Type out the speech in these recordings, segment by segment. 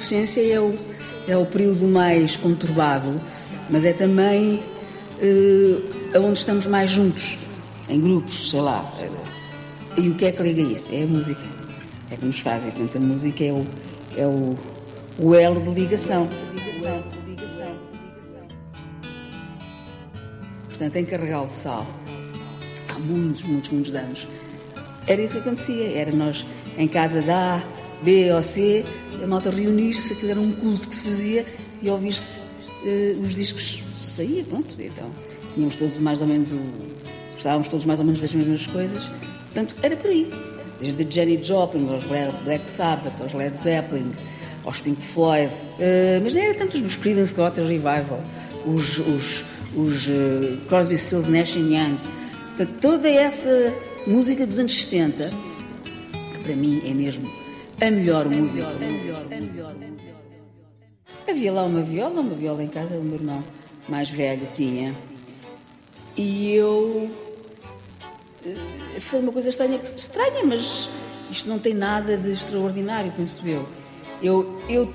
adolescência é o, é o período mais conturbado, mas é também uh, onde estamos mais juntos, em grupos, sei lá. E o que é que liga isso? É a música. É que nos faz. E, portanto, a música é o, é o, o elo de ligação. Portanto, em Carregal de Sal, há muitos, muitos, muitos anos, era isso que acontecia. Era nós em casa da B ou C, a malta reunir-se, aquilo era um culto que se fazia e ouvir-se uh, os discos saía, pronto. Então, tínhamos todos mais ou menos o. Gostávamos todos mais ou menos das mesmas coisas. Portanto, era por aí. Desde Jenny Joplin, aos Black Sabbath, aos Led Zeppelin, aos Pink Floyd. Uh, mas era tanto os Creedence Clearwater Revival, os, os, os uh, Crosby, Stills, Nash Young. Portanto, toda essa música dos anos 70, que para mim é mesmo a melhor música. Havia lá uma viola, uma viola em casa, o meu irmão mais velho tinha. E eu. Eh, foi uma coisa estranha estranha, mas isto não tem nada de extraordinário, penso eu. Eu, eu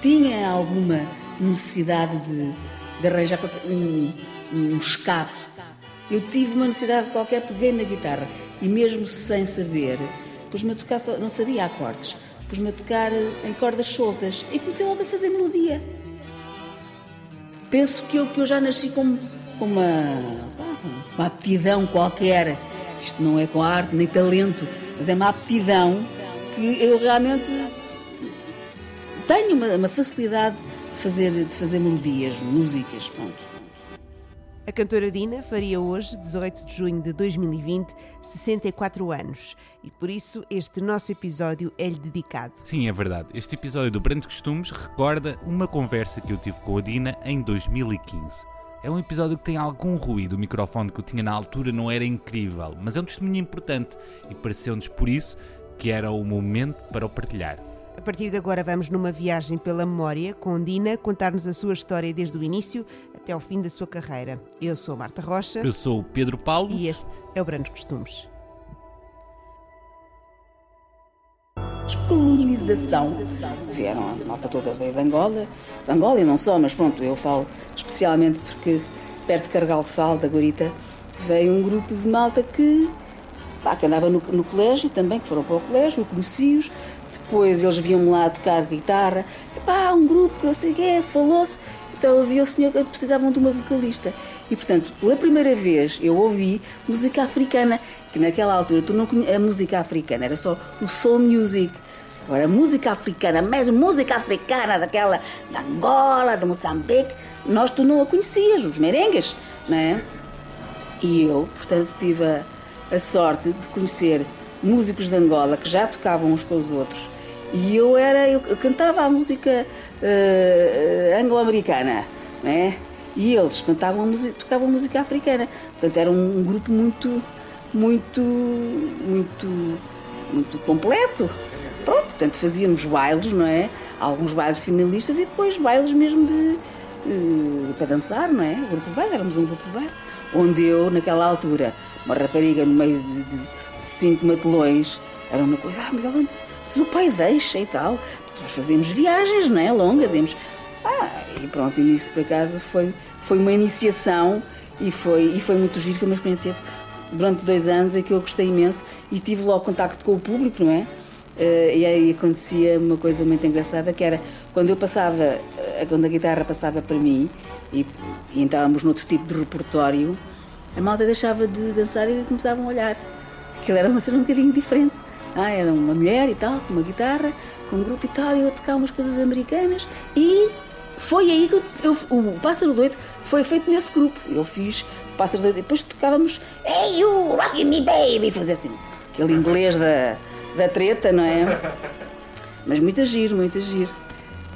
tinha alguma necessidade de, de arranjar um, um escape. Eu tive uma necessidade qualquer, peguei na guitarra e mesmo sem saber, pus-me a tocar, não sabia acordes, pus-me a tocar em cordas soltas e comecei logo a fazer melodia penso que eu, que eu já nasci com, com uma, uma aptidão qualquer. Isto não é com arte nem talento, mas é uma aptidão que eu realmente tenho uma, uma facilidade de fazer, de fazer melodias, músicas, pronto. A cantora Dina faria hoje, 18 de junho de 2020, 64 anos. E por isso este nosso episódio é-lhe dedicado. Sim, é verdade. Este episódio do Brandos Costumes recorda uma conversa que eu tive com a Dina em 2015. É um episódio que tem algum ruído. O microfone que eu tinha na altura não era incrível, mas é um testemunho importante e pareceu-nos por isso que era o momento para o partilhar. A partir de agora vamos numa viagem pela memória com Dina contar-nos a sua história desde o início até ao fim da sua carreira. Eu sou Marta Rocha. Eu sou o Pedro Paulo. E este é o Brandos Costumes. Descolonização. Vieram a malta toda veio de Angola, de Angola e não só, mas pronto, eu falo especialmente porque perto de Cargal de Sal, da Gorita, veio um grupo de malta que, pá, que andava no, no colégio também, que foram para o colégio, eu conheci-os, depois eles vinham lá tocar guitarra. Epá, um grupo que não sei o quê, falou-se. Então havia o senhor que precisavam de uma vocalista. E portanto, pela primeira vez eu ouvi música africana, que naquela altura tu não conhe... a música africana era só o soul music. Agora, música africana, mas música africana daquela da Angola, de Moçambique, nós tu não a conhecias, os merengues, não é? E eu, portanto, tive a, a sorte de conhecer músicos de Angola que já tocavam uns com os outros e eu era, eu, cantava a música uh, anglo-americana, né? E eles cantavam a música, tocavam música africana. Portanto, era um, um grupo muito, muito, muito, muito completo. Pronto, portanto, fazíamos bailes, não é? Alguns bailes finalistas e depois bailes mesmo de, para dançar, não é? Grupo de baile, éramos um grupo de baile. Onde eu, naquela altura, uma rapariga no meio de, de cinco matelões, era uma coisa, ah, mas ela mas o pai deixa e tal. Nós fazíamos viagens, não é? Longas, íamos. Ah, e pronto, e nisso por acaso foi, foi uma iniciação e foi, e foi muito giro, foi uma experiência durante dois anos em que eu gostei imenso e tive logo contacto com o público, não é? Uh, e aí acontecia uma coisa muito engraçada que era quando eu passava, eh, quando a guitarra passava para mim e, e entrávamos noutro tipo de repertório, a malta deixava de dançar e começavam a olhar. Aquilo era uma cena um bocadinho diferente. Ah, era uma mulher e tal, com uma guitarra, com um grupo e tal, e eu tocava umas coisas americanas e foi aí que eu, eu, o Pássaro Doido foi feito nesse grupo. Eu fiz Pássaro Doido, depois tocávamos Hey you, rockin' me baby, fazer assim, aquele inglês da, da treta, não é? Mas muito giro, muito giro.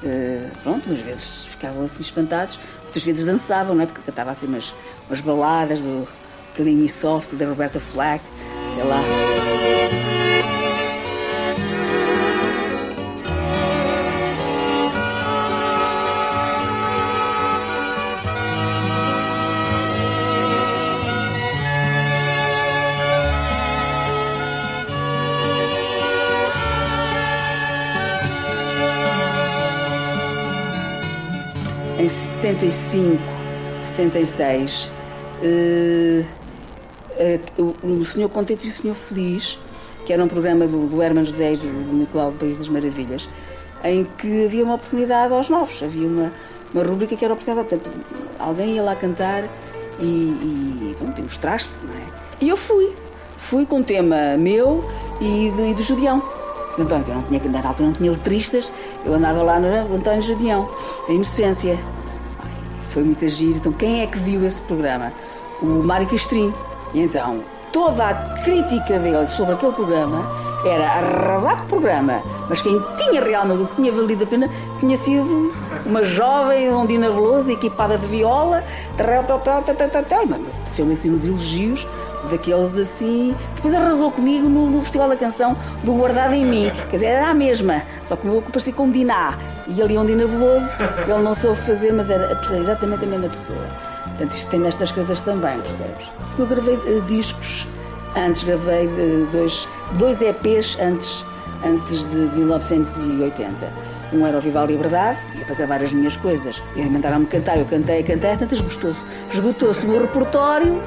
Uh, pronto, umas vezes ficavam assim espantados, outras vezes dançavam, não é? Porque eu cantava assim umas, umas baladas do Me Soft, da Roberta Flack, sei lá. Em setenta e cinco, setenta e seis. Eh, o Senhor Contente e o Senhor Feliz, que era um programa do, do Herman José e do, Nicolau do País das Maravilhas, em que havia uma oportunidade aos novos, havia uma, uma rubrica que era oportunidade, portanto, alguém ia lá cantar e, e, e mostrar-se, não é? E eu fui, fui com um tema meu e do, e do Judião. António, eu não tinha, na altura não tinha letristas, eu andava lá no António Judião, a Inocência. Ai, foi muito agir. Então, quem é que viu esse programa? O Mário Castrinho. E então, toda a crítica dele sobre aquele programa era arrasar com o programa, mas quem tinha realmente o que tinha valido a pena tinha sido uma jovem Ondina Veloso equipada de viola, desceu-me assim uns elogios daqueles assim. Depois arrasou comigo no, no, Festival da Canção do Guardado em Mim. Quer dizer, era a mesma, só que eu parecia com Diná. E ali um Dina Veloso, ele não soube fazer, mas era exatamente a mesma pessoa. Portanto, isto tem nestas coisas também, percebes? Eu gravei uh, discos antes, gravei uh, dois, dois EPs antes, antes de 1980 um era o Viva a Liberdade, ia para gravar as minhas coisas. E mandaram-me cantar, eu cantei, cantei, tantas esgotou-se. Esgotou-se o meu repertório.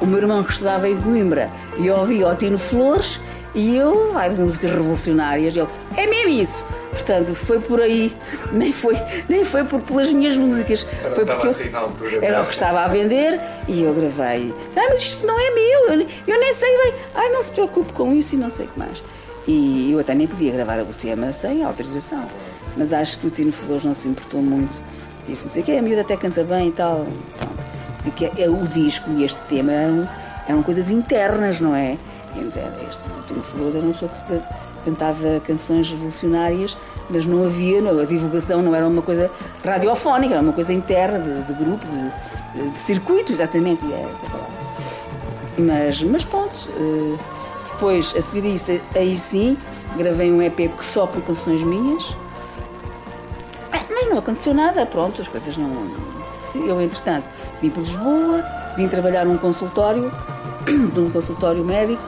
O meu irmão que estudava em Coimbra e ouvia o Tino Flores e eu, de músicas revolucionárias. Ele, é mesmo isso. Portanto, foi por aí, nem foi, nem foi por, pelas minhas músicas. Era foi porque assim altura, era o que estava a vender e eu gravei. Ah, mas isto não é meu, eu, eu nem sei bem. Ai, não se preocupe com isso e não sei o que mais. E eu até nem podia gravar o tema sem autorização. Mas acho que o Tino Flores não se importou muito. Disse, não sei o que, a miúda até canta bem e tal. Porque é, o disco e este tema eram, eram coisas internas, não é? Este, o Tino Flores era uma pessoa que cantava canções revolucionárias, mas não havia, não, a divulgação não era uma coisa radiofónica, era uma coisa interna, de, de grupo, de, de, circuito, exatamente, é essa palavra. Mas, mas pronto. Uh, depois, a seguir isso, aí sim, gravei um EP só com canções minhas. Mas não aconteceu nada, pronto, as coisas não. Eu, entretanto, vim para Lisboa, vim trabalhar num consultório, num consultório médico,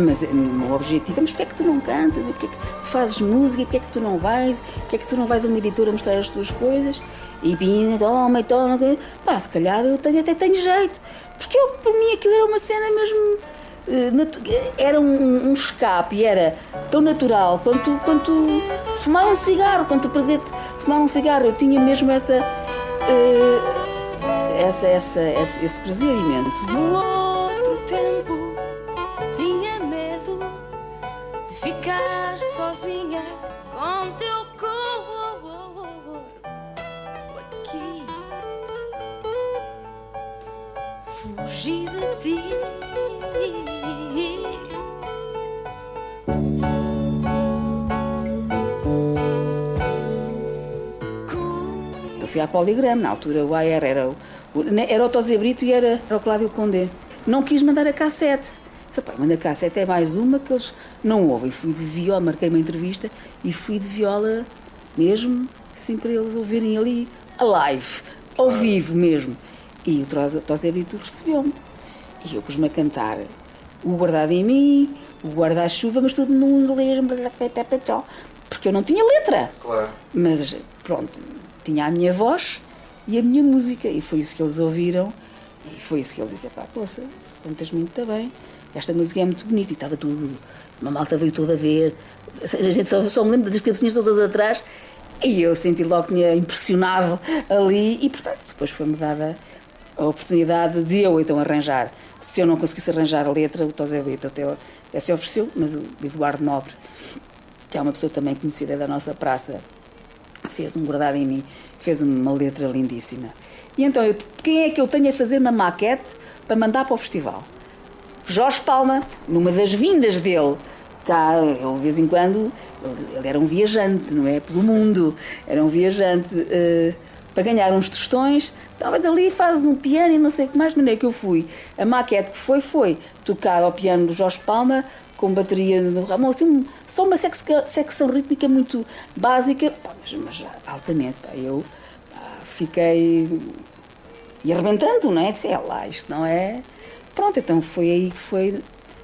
mas o meu objetivo é, mas porquê é que tu não cantas? E porquê é que fazes música? E porquê é que tu não vais? Porquê é que tu não vais a uma editora mostrar as tuas coisas? E vinha, toma, toma, pá, se calhar eu tenho, até tenho jeito. Porque eu, para mim aquilo era uma cena mesmo eh, era um, um escape, era tão natural quanto, quanto fumar um cigarro, quanto o prazer de fumar um cigarro. Eu tinha mesmo essa, uh, essa, essa, esse prazer imenso. Fui à Poligrama, na altura o AR era o, era o Tosé Brito e era, era o Cláudio Condé. Não quis mandar a cassete. Disse, pá, manda a cassete é mais uma que eles não ouvem. Fui de viola, marquei uma entrevista e fui de viola mesmo, assim para eles ouvirem ali a live, ao vivo mesmo. E o Tosé Brito recebeu-me. E eu pus-me a cantar o guardado em mim, o guarda-chuva, mas tudo num inglês, porque eu não tinha letra. Claro. Mas pronto, tinha a minha voz e a minha música, e foi isso que eles ouviram, e foi isso que ele disse: pá, poça, cantas muito bem, esta música é muito bonita, e estava tudo, uma malta veio toda a ver, a gente só, só me lembra das cabecinhas todas atrás, e eu senti logo que tinha impressionado ali, e portanto, depois foi-me dada a oportunidade de eu então arranjar. Se eu não conseguisse arranjar a letra, o Tosé Brito até, até se ofereceu, mas o Eduardo Nobre, que é uma pessoa também conhecida da nossa praça, fez um guardado em mim, fez uma letra lindíssima. E então, eu, quem é que eu tenho a fazer uma maquete para mandar para o festival? Jorge Palma, numa das vindas dele, tá, ele de vez em quando, ele era um viajante, não é? Pelo mundo, era um viajante. Uh, para ganhar uns tostões, talvez ali fazes um piano e não sei o que mais, não é que eu fui. A maquete que foi, foi tocar ao piano do Jorge Palma, com bateria do Ramon, assim, só uma secção, rítmica muito básica, pá, mas, mas, altamente. Pá, eu pá, fiquei. e arrebentando, não é? É lá, isto não é. Pronto, então foi aí que foi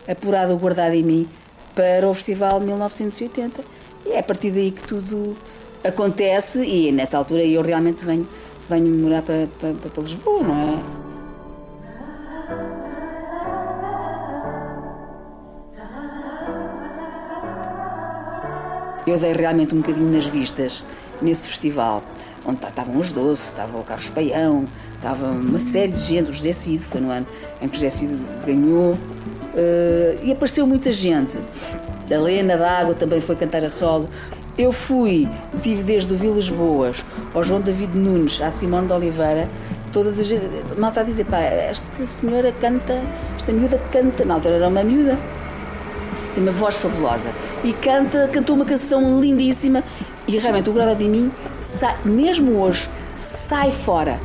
apurado, guardado em mim para o Festival 1980. E é a partir daí que tudo acontece e nessa altura eu realmente venho, venho morar para, para, para Lisboa, não é? Eu dei realmente um bocadinho nas vistas nesse festival, onde estavam os Doce, estava o Carlos Paião, estava uma série de gente, o José Cid, foi no ano em que o José Cid ganhou, uh, e apareceu muita gente. A Helena D'Água também foi cantar a solo. Eu fui, tive desde o Vilas Boas ao João David Nunes, à Simone de Oliveira, todas as malta a dizer, pá, esta senhora canta, esta miúda canta, na altura era uma miúda, tem uma voz fabulosa. E canta, cantou uma canção lindíssima. E realmente o Grada de mim, sai, mesmo hoje, sai fora.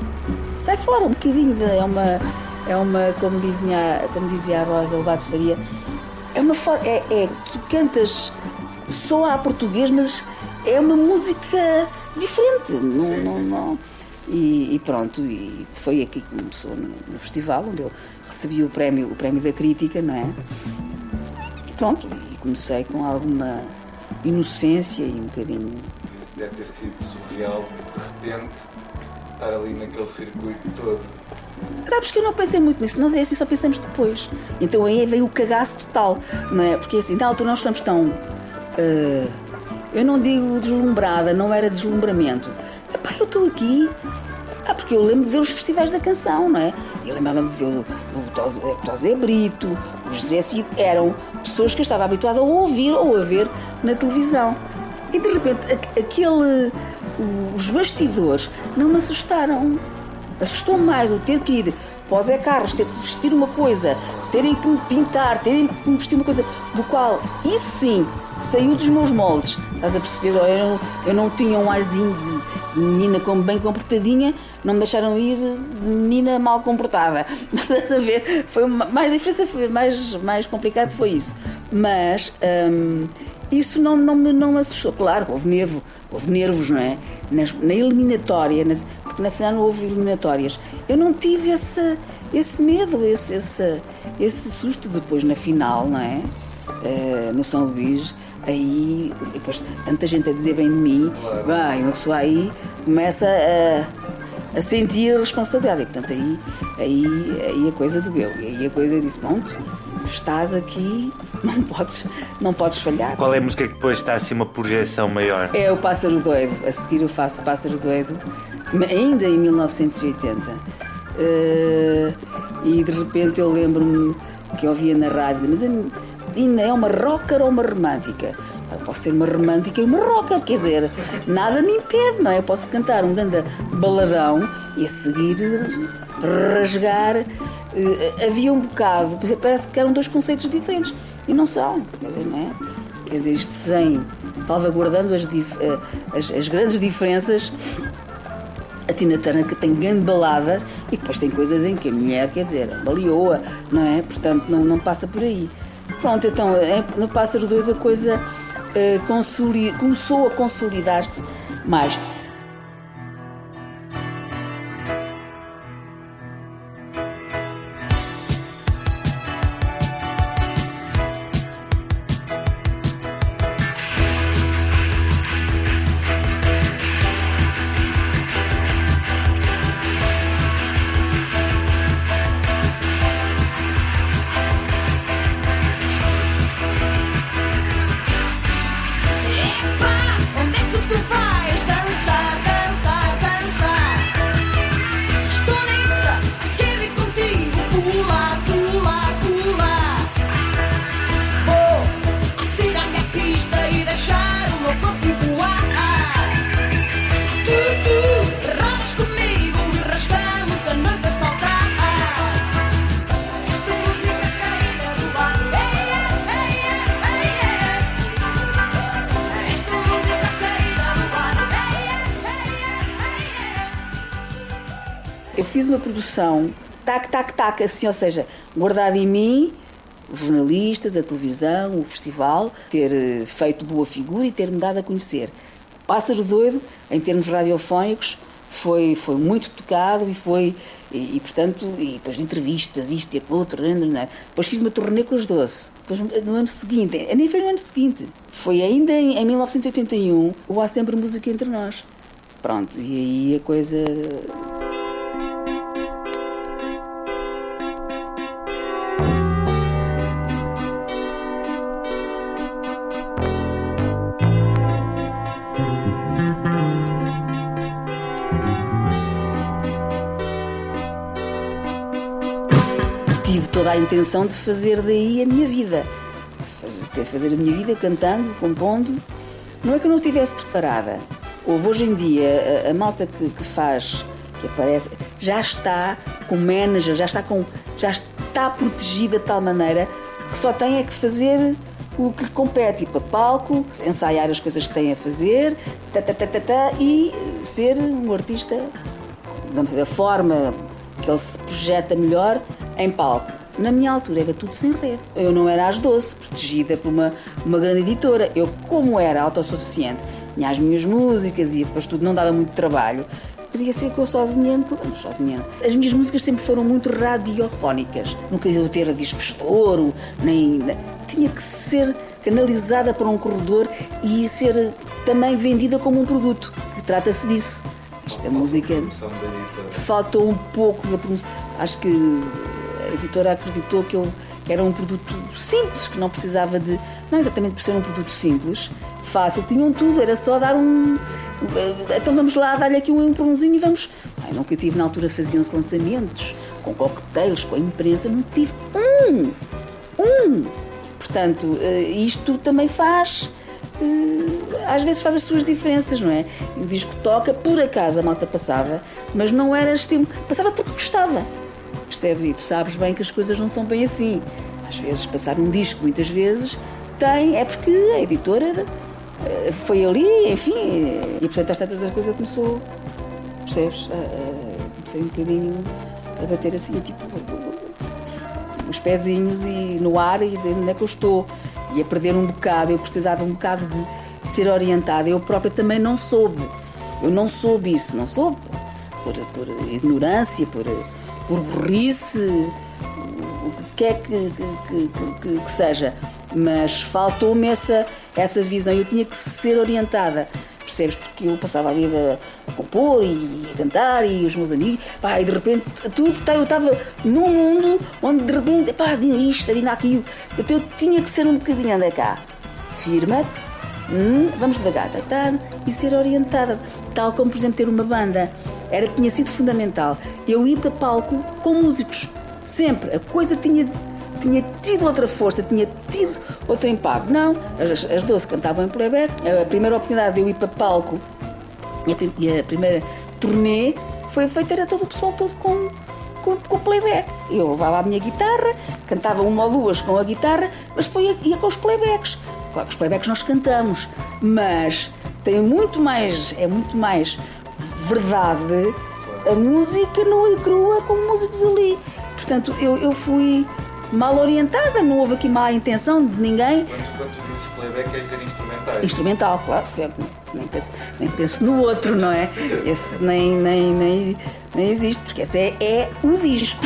Sai fora um bocadinho, de, é uma, é uma como, dizia, como dizia a Rosa Lobato Faria, é uma é, é, tu cantas só a português, mas é uma música diferente. Não, não, não. E, e, pronto, e foi aqui que começou no, no, festival, onde eu recebi o prémio, o prémio da crítica, não é? E pronto, e comecei com alguma inocência e um bocadinho. Deve ter sido surreal, de repente, estar ali naquele circuito todo. Sabes que eu não pensei muito nisso, nós é assim, só pensamos depois. Então aí veio o cagaço total, não é? Porque assim, na altura nós estamos tão. Uh, eu não digo deslumbrada, não era deslumbramento. Epá, eu estou aqui. Ah, porque eu lembro de ver os festivais da canção, não é? Eu lembrava de ver o, o Tosé Brito, o José Cid, eram pessoas que eu estava habituada a ouvir ou a ver na televisão. E de repente, aquele. Os bastidores não me assustaram. Assustou-me mais o ter que ir para o Zé Carlos, ter que vestir uma coisa, terem que me pintar, terem que me vestir uma coisa do qual, isso sim, saiu dos meus moldes. Estás a perceber? Eu não, eu não tinha um arzinho de, menina como bem comportadinha, não me deixaram ir de menina mal comportada. Estás a ver? Foi uma, mais diferença, foi mais, mais complicado foi isso. Mas hum, isso não, não, me, não me assustou. Claro, houve nervo, houve nervos, não é? Nas, na eliminatória, nas, nesse ano houve eliminatórias. Eu não tive esse, esse medo, esse, esse, esse susto depois na final, não é? Uh, no São Luís, aí depois tanta gente a dizer bem de mim, vai, uma pessoa aí começa a, a sentir a responsabilidade. E, portanto, aí, aí, aí a coisa doeu. E aí a coisa disse: pronto, estás aqui, não podes, não podes falhar. Qual é a música que depois está assim uma projeção maior? É o Pássaro Doido. A seguir eu faço o Pássaro Doido, ainda em 1980. Uh, eh, e de repente eu lembro-me que eu ouvia na rádio, mas a Dina é uma rocker ou uma romântica? Eu posso ser uma romântica e uma rocker, quer dizer, nada me impede, não é? Eu posso cantar um grande baladão e a seguir rasgar. Uh, havia um bocado, parece que eram dois conceitos diferentes e não são, quer dizer, não é? Quer dizer, isto sem salvaguardando as, uh, as, as grandes diferenças a Tina Turner que tem grande baladas e depois tem coisas em que a mulher, quer dizer, baleou-a, não é? Portanto, não, não passa por aí. Pronto, então, é, no Pássaro Doido a coisa uh, começou a consolidar-se mais. Produção tac, tac, tac, assim, ou seja, guardado em mim, os jornalistas, a televisão, o festival, ter eh, feito boa figura e ter-me dado a conhecer. Pássaro Doido, em termos radiofónicos, foi, foi muito tocado e foi, e, e, portanto, e depois entrevistas, isto e aquilo outro, depois fiz uma turnê com os Doce, depois no ano seguinte, nem foi no ano seguinte, foi ainda em, em 1981, o Há Sempre Música Entre Nós. Pronto, e aí a coisa toda a intenção de fazer daí a minha vida. Fazer, fazer a minha vida cantando, compondo. Não é que eu não estivesse preparada. Houve hoje em dia a, a malta que, que, faz, que aparece, já está com manager, já está, com, já está protegida de tal maneira que só tem é que fazer o que lhe compete, ir para palco, ensaiar as coisas que tem a fazer tá, tá, tá, tá, tá, e ser um artista da, da forma que ele se projeta melhor em palco. Na minha altura era tudo sem rede. Eu não era às 12, protegida por uma, uma grande editora. Eu, como era autossuficiente, tinha as minhas músicas e depois tudo não dava muito trabalho, podia ser que eu sozinha, sozinha. As minhas músicas sempre foram muito radiofónicas. Nunca ia ter a disco estouro, nem. Tinha que ser canalizada para um corredor e ser também vendida como um produto. Que trata-se disso. Esta música faltou um pouco da promoção. Acho que editora acreditou que eu era um produto simples, que não precisava de. Não exatamente por ser um produto simples, fácil, tinham tudo, era só dar um. Então vamos lá, dar-lhe aqui um empurrãozinho e vamos. Ai, nunca tive na altura, faziam-se lançamentos com coquetéis, com a imprensa, não tive um! Um! Portanto, isto também faz. Às vezes faz as suas diferenças, não é? O disco toca, por acaso a malta passava, mas não era estímulo. Passava porque gostava. Percebes? E tu sabes bem que as coisas não são bem assim. Às vezes, passar um disco, muitas vezes, tem. É porque a editora foi ali, enfim. E portanto, às tantas a coisa começou. Percebes? Comecei um bocadinho a bater assim, tipo. os pezinhos e no ar e dizer onde é que eu estou. E a perder um bocado. Eu precisava um bocado de ser orientada. Eu própria também não soube. Eu não soube isso. Não soube. Por, por ignorância, por por burrice, o que quer que, que, que, que seja. Mas faltou-me essa, essa visão. Eu tinha que ser orientada, percebes? Porque eu passava a vida a compor e a cantar e os meus amigos, pá, e de repente tudo, tá, eu estava num mundo onde de repente, pá, dina isto, dina aquilo. Então eu tinha que ser um bocadinho, anda cá, firma-te, hum, vamos devagar, tá, tá, e ser orientada. Tal como, por exemplo, ter uma banda era, tinha sido fundamental. Eu ir para palco com músicos. Sempre. A coisa tinha, tinha tido outra força, tinha tido outro impacto. Não, as, as 12 cantavam em playback. A primeira oportunidade de eu ir para palco e a, primeira turnê foi feita, era todo o pessoal todo com, com, com playback. Eu levava a minha guitarra, cantava uma ou duas com a guitarra, mas depois ia, ia com os playbacks. Claro que os playbacks nós cantamos, mas tem muito mais, é muito mais verdade a música nua e crua com músicos ali. Portanto, eu, eu fui mal orientada, não houve aqui má intenção de ninguém. Quando, dizes playback, queres dizer instrumental? Instrumental, claro, sempre. Nem penso, nem penso no outro, não é? Esse nem, nem, nem, nem existe, porque esse é, é o disco.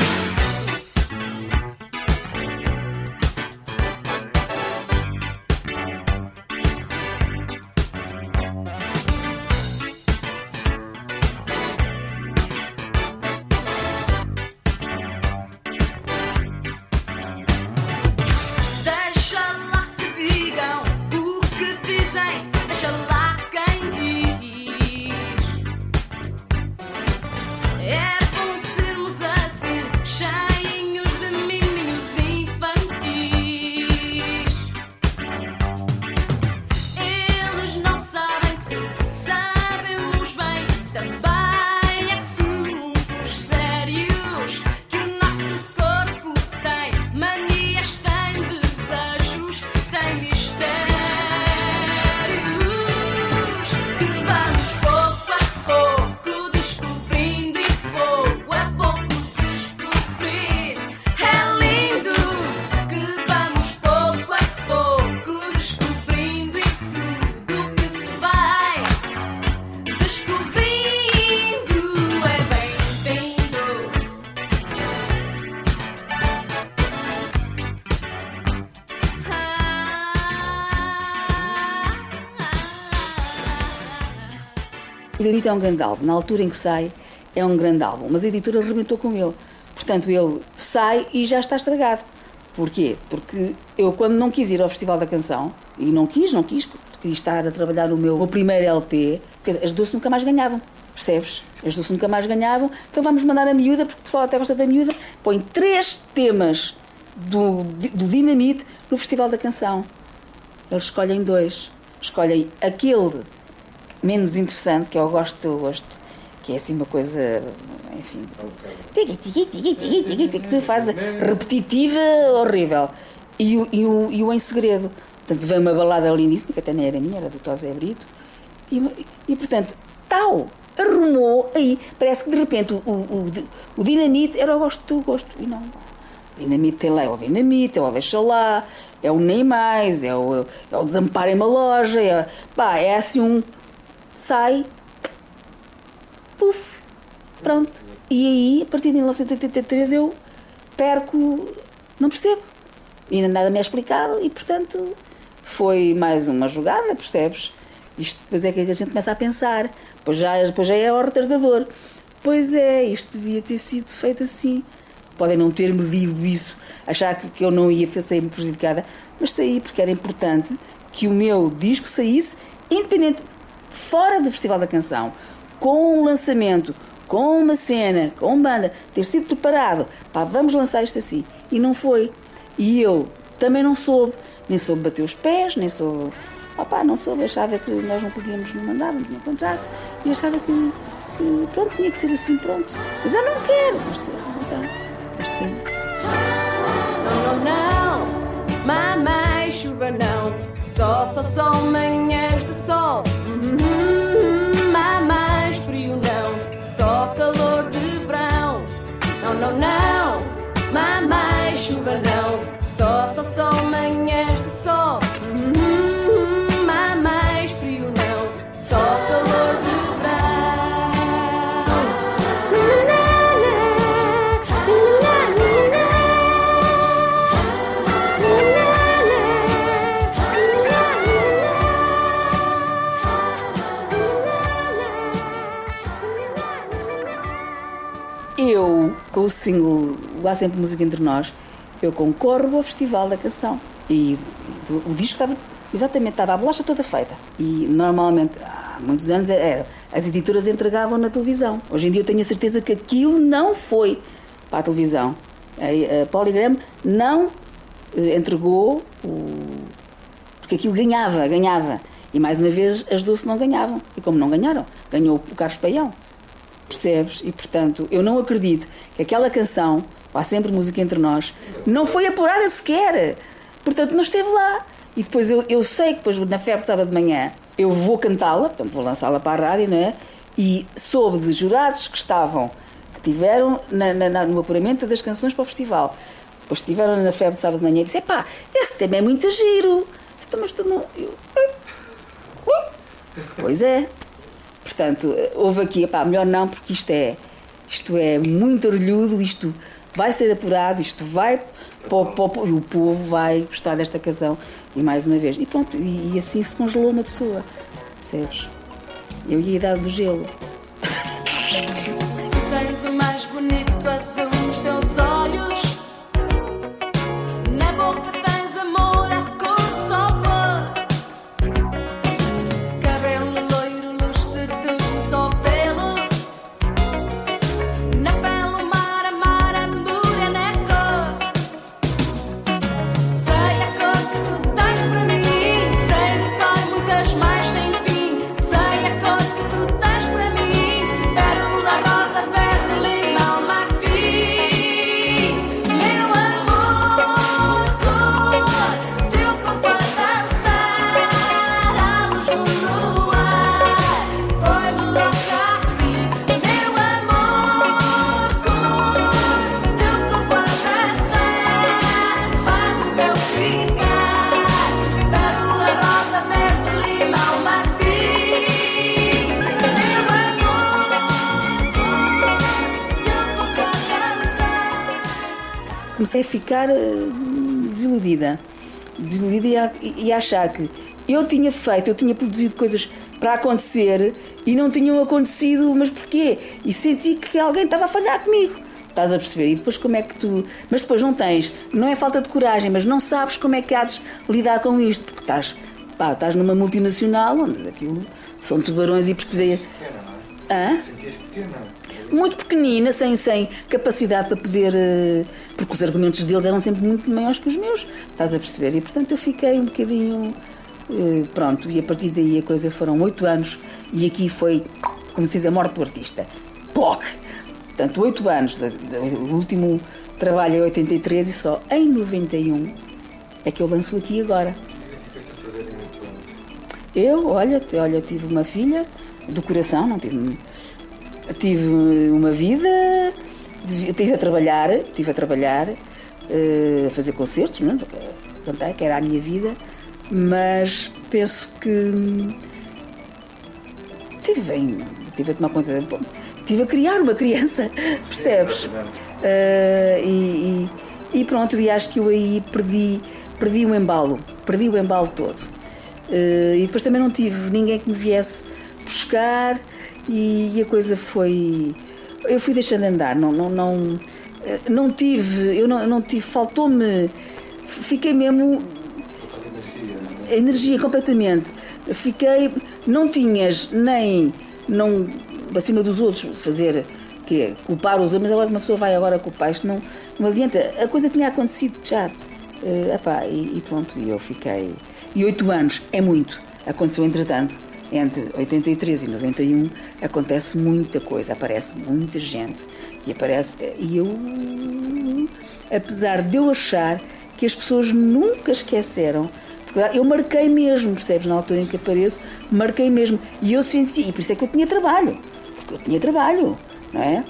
Dinamite é um grande álbum. Na altura em que sai, é um grande álbum. Mas a editora arrebentou com ele. Portanto, ele sai e já está estragado. Porquê? Porque eu, quando não quis ir ao Festival da Canção, e não quis, não quis, queria estar a trabalhar no meu, meu primeiro LP, porque as Doce nunca mais ganhavam, percebes? As Doce nunca mais ganhavam, então vamos mandar a miúda, porque o pessoal até gosta da miúda, põe três temas do, do Dinamite no Festival da Canção. Eles escolhem dois. Escolhem aquele menos interessante, que eu gosto, eu gosto, que é assim uma coisa, enfim, que te faz repetitiva, horrível. E o, e, o, e o Em Segredo. Portanto, veio uma balada lindíssima, que até nem era minha, era do Tosé Brito. E, e portanto, tal, arrumou aí. Parece que de repente o, o, o dinamite era o gosto do gosto. E não. O dinamite tem lá, é o dinamite, é o deixa lá, é o nem mais, é o, é o desamparem uma loja, é, pá, é assim um. Sai, puf, pronto. E aí, a partir de 1983, eu perco, não percebo. E nada me é explicado, e portanto foi mais uma jogada, percebes? Isto depois é que a gente começa a pensar, pois já, depois já é o retardador. Pois é, isto devia ter sido feito assim. Podem não ter medido isso, achar que, que eu não ia sair prejudicada, mas saí porque era importante que o meu disco saísse independente, fora do Festival da Canção, com um lançamento, com uma cena, com banda, ter sido preparado, pá, vamos lançar isto assim. E não foi. E eu também não soube, nem soube bater os pés, nem soube. Opá, não soube, achava que nós não podíamos não mandar, não tinha contrato, e achava que, que, pronto, tinha que ser assim, pronto. Mas eu não quero, mas então, este fim. Mamãe, chuva não. Só, só são manhãs de sol. Hum, mamães, frio não. Só calor de verão. Não, não, não, O single Há Sempre Música Entre Nós, eu concorro ao Festival da Canção. E o, o disco estava, exatamente, estava a bolacha toda feita. E normalmente, há muitos anos, era, as editoras entregavam na televisão. Hoje em dia eu tenho a certeza que aquilo não foi para a televisão. A, a Polygram não eh, entregou o... Porque aquilo ganhava, ganhava. E mais uma vez as Doce não ganhavam. E como não ganharam, ganhou o Carlos Paião. Percebes? E portanto, eu não acredito que aquela canção, há sempre música entre nós, não foi apurada sequer. Portanto, não esteve lá. E depois eu, eu sei que depois na febre de sábado de manhã eu vou cantá-la, portanto vou lançá-la para a rádio, não é? E soube de jurados que estavam, que tiveram na, na- no apuramento das canções para o festival. Depois estiveram na febre de sábado de manhã e disse: pá, esse tema é muito giro. Disse, "Então, mas tu não. Eu, "Uh, Pois é. Portanto, houve aqui, melhor não, porque isto é, isto é muito orlhudo, isto vai ser apurado, isto vai e o povo vai gostar desta canção. E mais uma vez. E pronto, e, e assim se congelou uma pessoa. Percebes? Eu ia a idade do gelo. Tens o mais bonito azul ficar eh, desiludida. Desiludida e e achar que eu tinha feito, eu tinha produzido coisas para acontecer e não tinham acontecido, mas porquê? E senti que alguém estava a falhar comigo. Estás a perceber? E depois como é que tu. Mas depois não tens, não é falta de coragem, mas não sabes como é que há de lidar com isto, porque estás, pá, estás numa multinacional onde aquilo são tubarões e perceber. Pequena, não é? Hã? Sentiste pequena? Muito pequenina, sem, sem capacidade para poder. eh, Porque os argumentos deles eram sempre muito maiores que os meus, estás a perceber? E portanto eu fiquei um bocadinho. eh, Pronto, e a partir daí a coisa foram oito anos e aqui foi, como se diz, a morte do artista. POC! Portanto, oito anos, o último trabalho é 83 e só em 91 é que eu lanço aqui agora. Eu, olha, olha, tive uma filha do coração, não tive. Tive uma vida, de- estive a trabalhar, estive a trabalhar, eh, a fazer concertos, não é? Porque Cantar, que era a minha vida, mas penso que tive bem, tive a tomar conta, bom, tive a criar uma criança, percebes? Ah, e, e- e pronto, e acho que eu aí perdi, perdi o embalo, perdi o embalo todo. Ah, e depois também não tive ninguém que me viesse buscar e, a coisa foi. Eu fui deixando andar, não, não, não, não tive, eu não, não tive, faltou-me, fiquei mesmo a energia completamente. Fiquei, não tinhas nem não acima dos outros fazer que é, culpar os outros, mas agora uma pessoa vai agora culpar isto não, não adianta. A coisa tinha acontecido já. Eh, epá, e, e pronto, e eu fiquei. E oito anos é muito. Aconteceu entretanto. Entre 83 e 91 acontece muita coisa, aparece muita gente e aparece e eu apesar de eu achar que as pessoas nunca esqueceram. Eu marquei mesmo, percebes? Na altura em que apareço, marquei mesmo. E eu senti, e por isso é que eu tinha trabalho. Porque eu tinha trabalho, não é?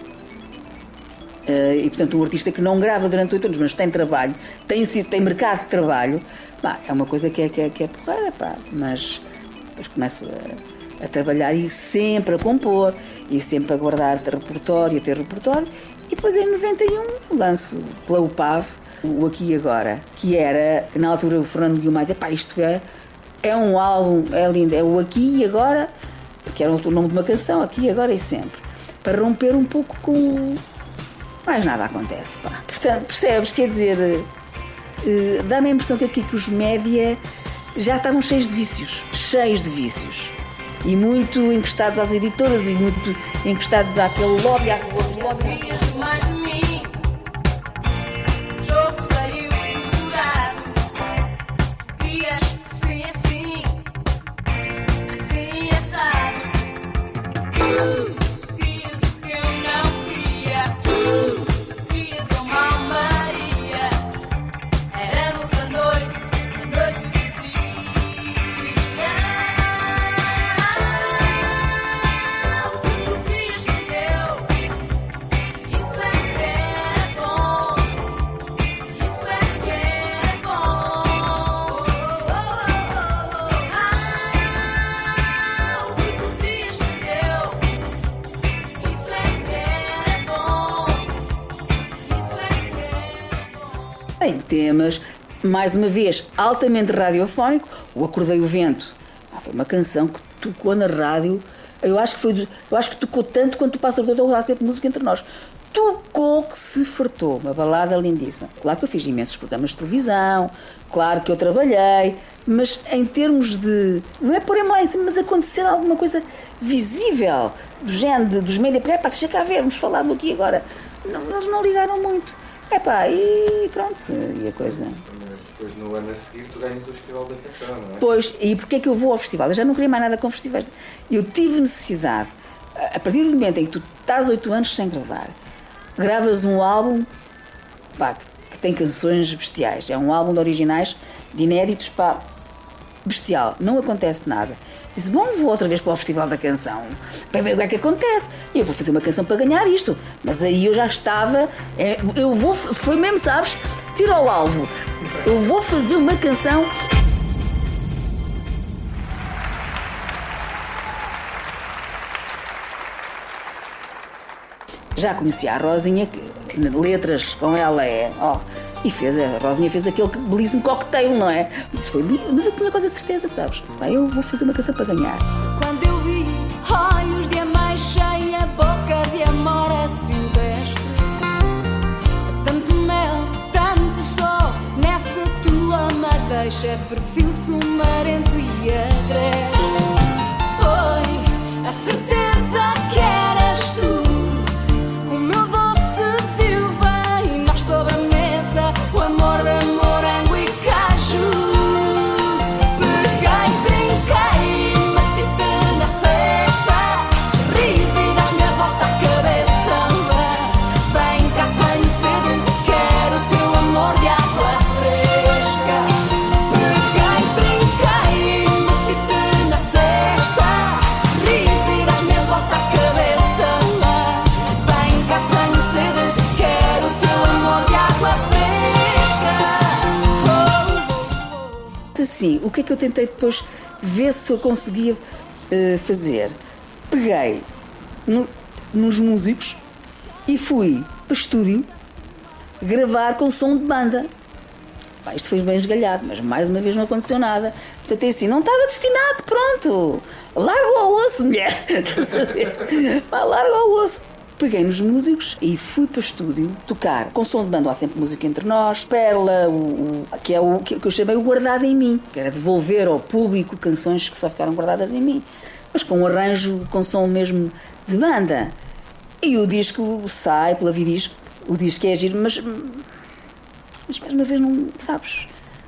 Eh, e portanto, um artista que não grava durante oito anos, mas tem trabalho, tem, tem mercado de trabalho, pá, é uma coisa que é, que é, que é porreira, pá. Mas depois começo a, a trabalhar e sempre a compor, e sempre a guardar repertório, a ter repertório. E depois em 91 lanço pela UPAV o Aqui e Agora, que era, na altura o Fernando Guimarães, pá, isto é, é um álbum, é lindo, é o Aqui e Agora, que era o nome de uma canção, Aqui e Agora e Sempre, para romper um pouco com mais nada acontece. Pá. Portanto, percebes? Quer dizer, eh, dá-me a impressão que aqui que os média já estavam cheios de vícios, cheios de vícios. E muito encostados às editoras e muito encostados àquele lobby, àquele lobby. Mais uma vez, altamente radiofónico, o Acordei o Vento. Ah, foi uma canção que tocou na rádio. Eu acho que foi, eu acho que tocou tanto quanto o Pássaro Doutor lá sempre música entre nós. Tocou que se fartou, uma balada lindíssima. Claro que eu fiz imensos programas de televisão, claro que eu trabalhei, mas em termos de. Não é pôr-me lá em cima, mas acontecer alguma coisa visível, do género dos média, é pá, deixa cá ver, vamos falar do aqui agora. Não, eles não ligaram muito. É pá, e pronto, e a coisa. Depois no ano a seguir tu ganhas o Festival da Canção, não é? Pois, e porquê é que eu vou ao festival? Eu já não queria mais nada com festivais. Eu tive necessidade, a partir do momento em que tu estás oito anos sem gravar, gravas um álbum pá, que- que tem canções bestiais. É um álbum de originais, de inéditos, pá, bestial. Não acontece nada. Disse, bom, vou outra vez para o Festival da Canção para ver o que é que acontece. E eu vou fazer uma canção para ganhar isto. Mas aí eu já estava. é, eu vou. Foi mesmo, sabes? Tiro ao alvo. Eu vou fazer uma canção. Já conheci a Rosinha, que, letras com ela é. Oh, e fez, a Rosinha fez aquele belíssimo coquetel, não é? Mas, foi, mas eu tinha quase a certeza, sabes? Eu vou fazer uma canção para ganhar. Quando eu vi olhos de amei cheia boca. queixa é perfil sumarento e agreste. Foi a certeza. Assim, o que é que eu tentei depois ver se eu conseguia eh, fazer? Peguei no- nos músicos e fui para estúdio gravar com som de banda. Pá, isto foi bem esgalhado, mas mais uma vez não aconteceu nada. Portanto, é assim, não estava destinado, pronto. Larga ao osso, mulher. Pá, larga ao osso. Peguei nos músicos e fui para o estúdio tocar com som de banda. Há sempre música entre nós. Perla, o, o- que é o que eu chamei o guardado em mim, que era devolver ao público canções que só ficaram guardadas em mim, mas com um arranjo com som mesmo de banda. E o disco sai pela Vidisco, o disco é giro, mas mas mais uma vez não, sabes,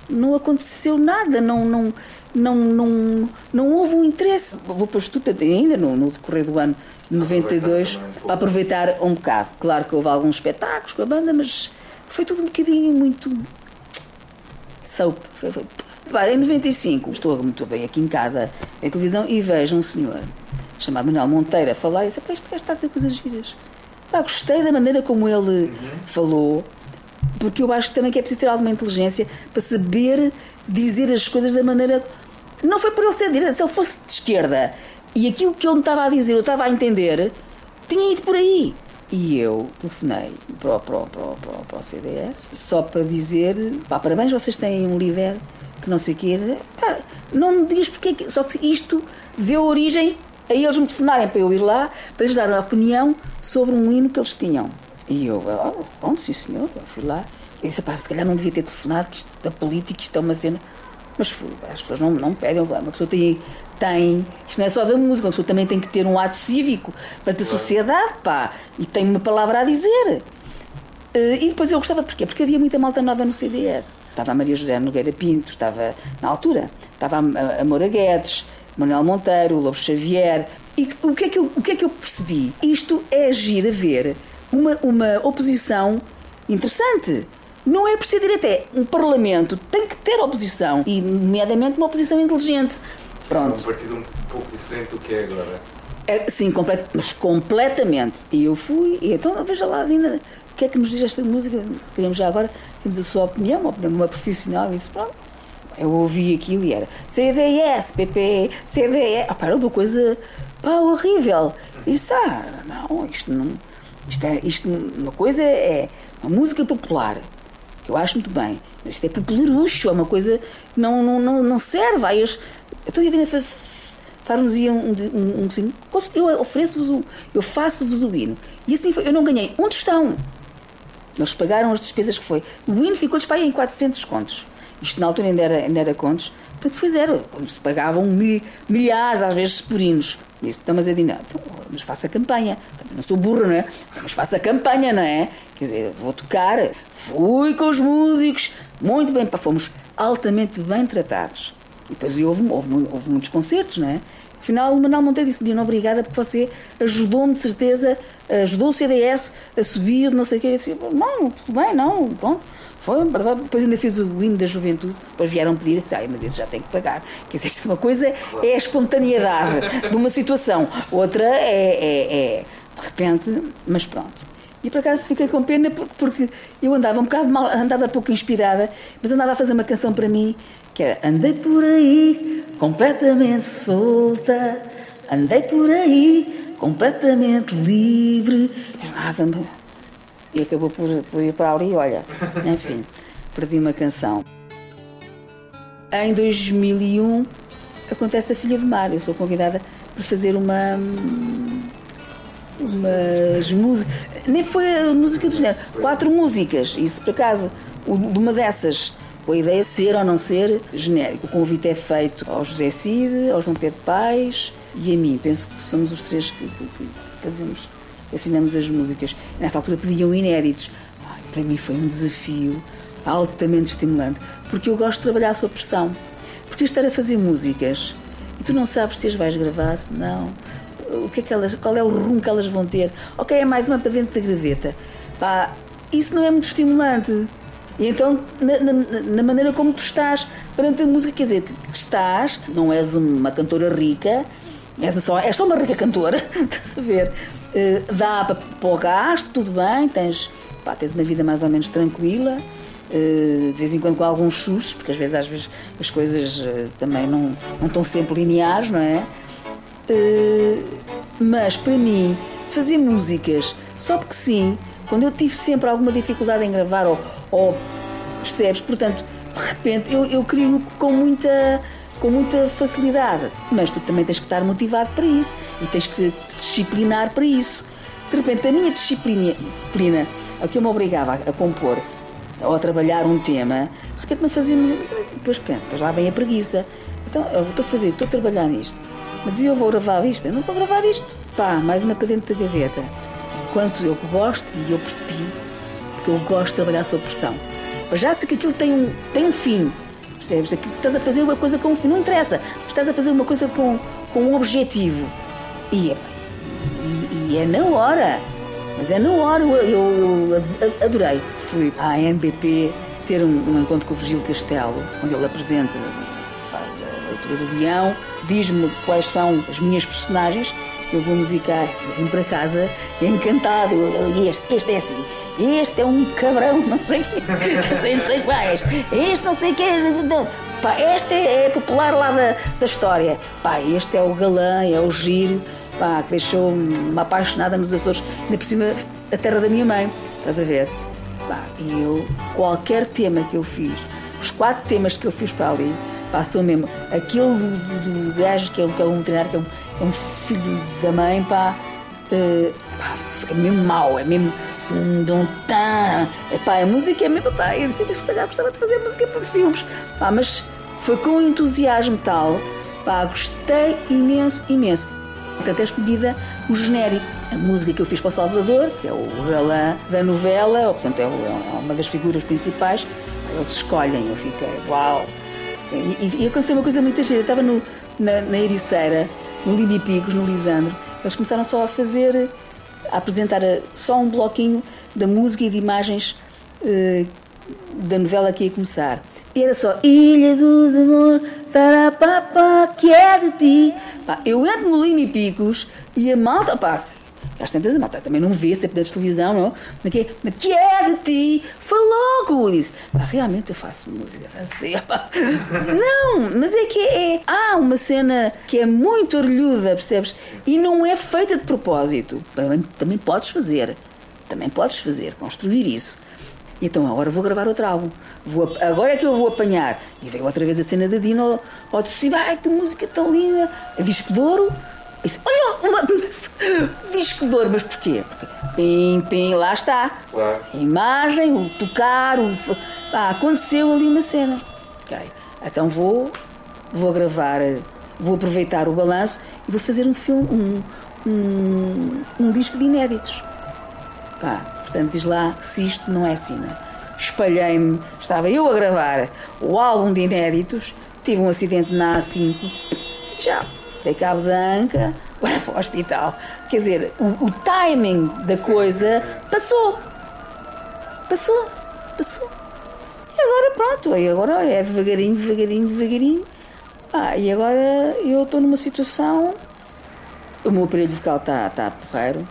não aconteceu nada, não, não, não, não, não houve um interesse. Vou para o ainda no, no decorrer do ano de 92 para aproveitar um bocado. Claro que houve alguns espetáculos com a banda, mas foi tudo um bocadinho muito soap. Foi- foi- Pá, em 95, estou muito bem aqui em casa, em televisão, e vejo um senhor chamado Manuel Monteiro a falar e disse: "Pá, este gajo está a dizer coisas giras. Pá, gostei da maneira como ele falou, porque eu acho que também que é preciso ter alguma inteligência para saber dizer as coisas da maneira. Não foi por ele ser de direita, se ele fosse de esquerda e aquilo que ele me estava a dizer eu estava a entender, tinha ido por aí. E eu telefonei para o, para, para, para, para o CDS só para dizer: pá, parabéns, vocês têm um líder que não sei o quê. Pá, não me digas porque é. Só que isto deu origem a eles me telefonarem para eu ir lá para lhes dar a opinião sobre um hino que eles tinham. E eu, oh, pronto, sim senhor, eu fui lá. Eu disse, pá, se calhar não devia ter telefonado, que isto da política, isto é uma cena. Mas fui, as pessoas não, não pedem, uma pessoa tem, tem. Isto não é só da música, uma pessoa também tem que ter um ato cívico para a sociedade, pá, e tem uma palavra a dizer. Eh, e depois eu gostava, porquê? Porque havia muita malta nova no CDS. Estava a Maria José Nogueira Pinto, estava, na altura, estava a, a Moura Guedes, Manuel Monteiro, Lobo Xavier. E o que, é que eu, o que é que eu percebi? Isto é agir a ver uma, uma oposição interessante. Não é por ser direito, é um parlamento tem que ter oposição, e nomeadamente uma oposição inteligente. É um Pronto. partido um pouco diferente do que é agora. É, sim, complet, mas completamente. E eu fui, e então veja lá, Dina, o que é que nos diz esta música? Queremos já agora, temos a sua opinião, uma opinião uma profissional, e disse, pronto. Eu ouvi aquilo e era CDS, PP, CDS. Ah, pá, era uma coisa pá, horrível. E disse, ah, não, isto não. Isto é, isto, uma coisa é uma música popular, que eu acho muito bem, mas isto é popularucho, é uma coisa que não, não, não, não serve. Aí eu, então, a Dina faz-nos um, um, um, eu ofereço-vos um, eu faço-vos o hino. E assim foi, eu não ganhei um tostão. Eles pagaram as despesas que foi. O hino ficou-lhes em 400 contos. Isto na altura ainda era, ainda era contos. Portanto, foi zero. Se pagavam mil, milhares, às vezes, por hinos. Disse, então, mas digo, não, mas faça campanha. Não sou burra, não é? Mas faça campanha, não é? Quer dizer, vou tocar. Fui com os músicos. Muito bem, pá, fomos altamente bem tratados. E depois houve, houve, houve muitos concertos, não é? Afinal, o Manuel Monteiro disse, Dina, obrigada, porque você ajudou-me de certeza, ajudou o CDS a subir, não sei o quê. Eu disse, não, tudo bem, não, pronto. Foi, verdade. Depois ainda fiz o hino da juventude, depois vieram pedir, disse, ah, mas isso já tem que pagar. Quer dizer, uma coisa é a espontaneidade de uma situação, outra é, é, é de repente, mas pronto. E por acaso fiquei com pena porque, eu andava um bocado mal, andava pouco inspirada, mas andava a fazer uma canção para mim que era Andei por aí completamente solta, andei por aí completamente livre. Nada, e acabou por, por ir para ali, olha, enfim, perdi uma canção. Em 2001 acontece a Filha de Mar, eu sou convidada para fazer uma umas músicas, nem foi a música do género, quatro músicas, se por acaso de uma dessas com a ideia de ser ou não ser genérico. O convite é feito ao José Cid, ao João Pedro Paes e a mim. Penso que somos os três que, que, que fazemos, assinamos as músicas. Nessa altura pediam inéditos. Ai, para mim foi um desafio altamente estimulante, porque eu gosto de trabalhar sob pressão. Porque estar a fazer músicas e tu não sabes se as vais gravar, se não, o que é que elas, qual é o rumo que elas vão ter. Ok, é mais uma para dentro da graveta. Pá, isso não é muito estimulante. E então, na, na, na, maneira como tu estás perante a música, quer dizer, que, que estás, não és uma cantora rica, és só, és só uma rica cantora, estás a ver? Uh, dá para, para o gasto, tudo bem, tens, pá, tens uma vida mais ou menos tranquila, uh, de vez em quando com alguns sustos, porque às vezes, às vezes as coisas eh, também não, não estão sempre lineares, não é? Mas para mim, fazer músicas só porque sim, quando eu tive sempre alguma dificuldade em gravar, ou, ou percebes? Portanto, de repente eu, eu crio com muita, com muita facilidade. Mas tu também tens que estar motivado para isso e tens que te disciplinar para isso. De repente, a minha disciplina, a que eu me obrigava a, compor ou a trabalhar um tema, de repente não fazia depois, depois lá vem a preguiça. Então, eu estou a fazer, estou a trabalhar nisto. Mas eu vou gravar isto? Eu não vou gravar isto. Pá, mais uma para dentro da gaveta. Enquanto eu gosto, e eu percebi, porque eu gosto de trabalhar sob pressão. Mas já sei que aquilo tem um, tem um fim. Percebes? Aquilo que estás a fazer uma coisa com um fim. Não interessa. Estás a fazer uma coisa com, com um objetivo. E, epá, e, e é na hora. Mas é na hora. Eu, eu- eu adorei. Fui à NBP ter um, um encontro com o Virgílio Castelo, onde ele apresenta, faz a leitura do guião, diz-me quais são as minhas personagens eu vou musicar. Vim para casa encantado. Eu- eu- Este, este é assim. Este é um cabrão, não sei o quê. Não sei, não sei quais. Este não sei o quê. Pá, este é, é popular lá da, da história. Pá, este é o galã, é o giro, pá, que deixou-me apaixonada nos Açores, ainda por cima a terra da minha mãe. Estás a ver? Pá, e eu, qualquer tema que eu fiz, os quatro temas que eu fiz para ali, passou mesmo. Aquele do, gajo que é, um- que é um que é um, é um filho da mãe, pá, eh, pá, é mesmo mau, é mesmo. um dom tan. Pá, a música é mesmo. Pá, eu sempre se calhar gostava de fazer música para filmes, pá, mas foi com entusiasmo tal, pá, gostei imenso, imenso. Portanto, é escolhida o genérico. A música que eu fiz para o Salvador, que é o galã da novela, ou, portanto, é o- é uma das figuras principais, eles escolhem. Eu fiquei, uau! E, e- e aconteceu uma coisa muito gira. Eu estava no- na, na Ericeira, no Limipicos, no Lisandro. Eles começaram só a fazer, a apresentar eh, só um bloquinho da música e de imagens eh, da novela que ia começar. E era só Ilha dos Amores, tarapapá, que é de ti. Pá, eu entro no Lima e Picos e a malta, pá, às tantas a malta também não vê, sempre da televisão, não? Mas que, mas que é de ti? Foi logo! Disse, pá, realmente eu faço música assim. Não, mas é que é, há uma cena que é muito orelhuda, percebes? E não é feita de propósito. Também, também podes fazer, também podes fazer, construir isso. Então agora vou gravar outro álbum. Vou, agora é que eu vou apanhar. E veio outra vez a cena da Dina ao, ao Tecido. Ai, que música tão linda! A disco de ouro. Disse, olha, uma... disco de ouro, mas porquê? Pim, pim, lá está. Claro. A imagem, o tocar, o... Pá, aconteceu ali uma cena. Ok. Então vou, vou gravar, eh, vou aproveitar o balanço e vou fazer um filme, um, um, um disco de inéditos. Pá, portanto, diz lá se isto não é cena. Espalhei-me, estava eu a gravar o álbum de inéditos, tive um acidente na A5, já, dei cabo da anca, vai para o hospital. Quer dizer, o, o timing da coisa passou. Passou, passou. E agora pronto, e agora é devagarinho, devagarinho, devagarinho. Pá, e agora eu estou numa situação o meu aparelho vocal está tá porreiro,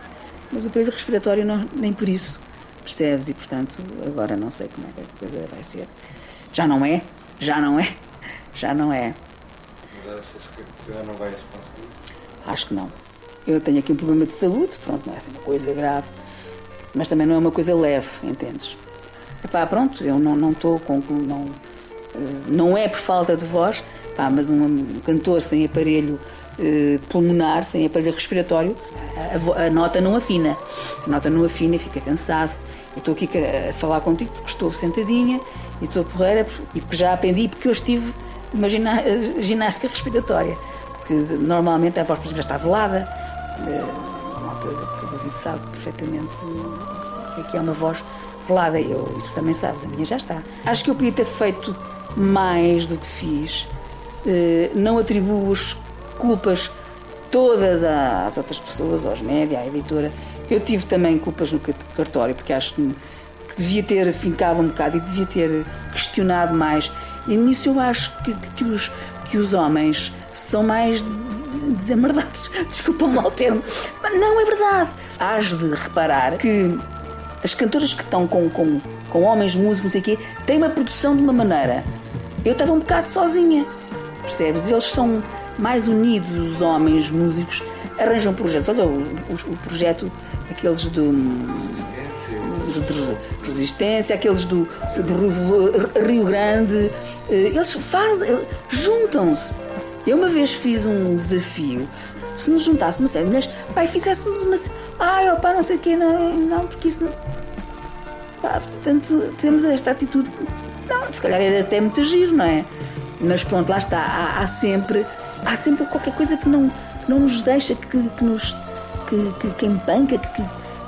mas o aparelho respiratório não, nem por isso, percebes? E portanto, agora não sei como é que a coisa vai ser. Já não é, já não é, já não é. Mas achas que já não vais conseguir? Acho que não. Eu tenho aqui um problema de saúde, pronto, não é assim uma coisa grave, mas também não é uma coisa leve, entendes? Epá, pronto, eu não estou com. Não, eh, não é por falta de voz, pá, mas um, cantor sem aparelho eh, pulmonar, sem aparelho respiratório, a, a a nota não afina. A nota não afina e fica cansado. Eu estou aqui a falar contigo porque estou sentadinha e estou porreira e porque já aprendi, porque eu estive uma eh, ginástica respiratória. Porque normalmente a voz por exemplo, está velada. eh, A malta do ouvido sabe perfeitamente eh, que é uma voz velada. Eu, e tu também sabes, a minha já está. Acho que eu podia ter feito mais do que fiz. Eh, Não atribuo as culpas todas às outras pessoas, aos média, à editora. Eu tive também culpas no cartório, porque acho que que devia ter fincado um bocado e devia ter questionado mais. E nisso eu acho que, que- os, que os homens são mais de- de- desamardados. Desculpa-me lá o termo. Mas não é verdade. Hás de reparar que as cantoras que estão com, com, com homens músicos, não sei o quê, têm uma produção de uma maneira. Eu estava um bocado sozinha, percebes? Eles são mais unidos, os homens músicos, arranjam projetos. Olha, o, o- o projeto, aqueles do. De resistência, aqueles do, do Rio- Grande, eh, eles fazem, eh, juntam-se. Eu uma vez fiz um desafio, se nos juntássemos série de mulheres, pai, fizéssemos uma. Ai, opá, não sei o quê, não, não, porque isso não. Pá, portanto, temos esta atitude. Não, se calhar era até muito giro, não é? Mas pronto, lá está. Há, há sempre, há sempre qualquer coisa que não, que não nos deixa, que, que nos. que, que, que empanca, que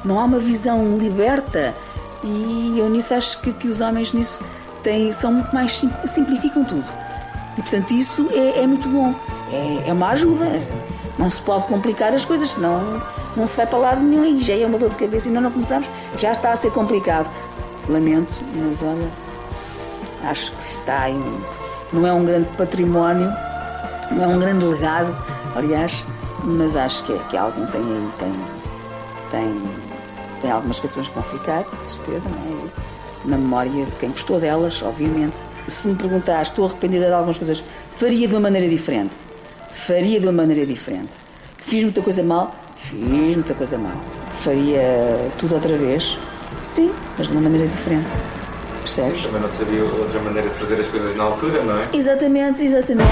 não há uma visão liberta. E eu nisso acho que, que os homens nisso têm, são muito mais. sim- simplificam tudo. E portanto isso é, é muito bom. É, é uma ajuda. Não se pode complicar as coisas, senão não se vai para lado nenhum e já é uma dor de cabeça. Ainda não começamos, já está a ser complicado. Lamento, mas olha, acho que está um- Não é um grande património, não é um grande legado, aliás, mas acho que, é- que algum tem aí, tem, tem, tem algumas canções que vão ficar, de certeza, não é? Na memória de quem gostou delas, obviamente. Se me perguntares, estou arrependida de algumas coisas, faria de uma maneira diferente. Faria de uma maneira diferente. Fiz muita coisa mal? Fiz muita coisa mal. Faria tudo outra vez? Sim, mas de uma maneira diferente. Percebes? Também não sabia outra maneira de fazer as coisas na altura, não é? Exatamente, exatamente,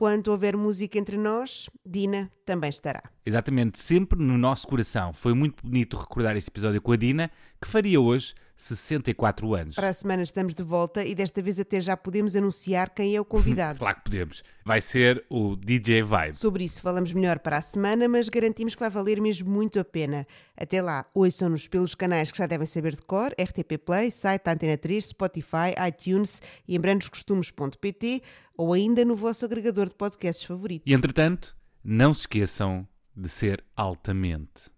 Enquanto houver música entre nós, Dina também estará. Exatamente, sempre no nosso coração. Foi muito bonito recordar este episódio com a Dina, que faria hoje 64 anos. Para a semana estamos de volta e desta vez até já podemos anunciar quem é o convidado. Claro que podemos. Vai ser o DJ Vibe. Sobre isso falamos melhor para a semana, mas garantimos que vai valer mesmo muito a pena. Até lá, ouçam-nos pelos canais que já devem saber de cor, RTP Play, site Antena 3, Spotify, iTunes e em brandoscostumes.pt ou ainda no vosso agregador de podcasts favorito. E entretanto, não se esqueçam de ser altamente.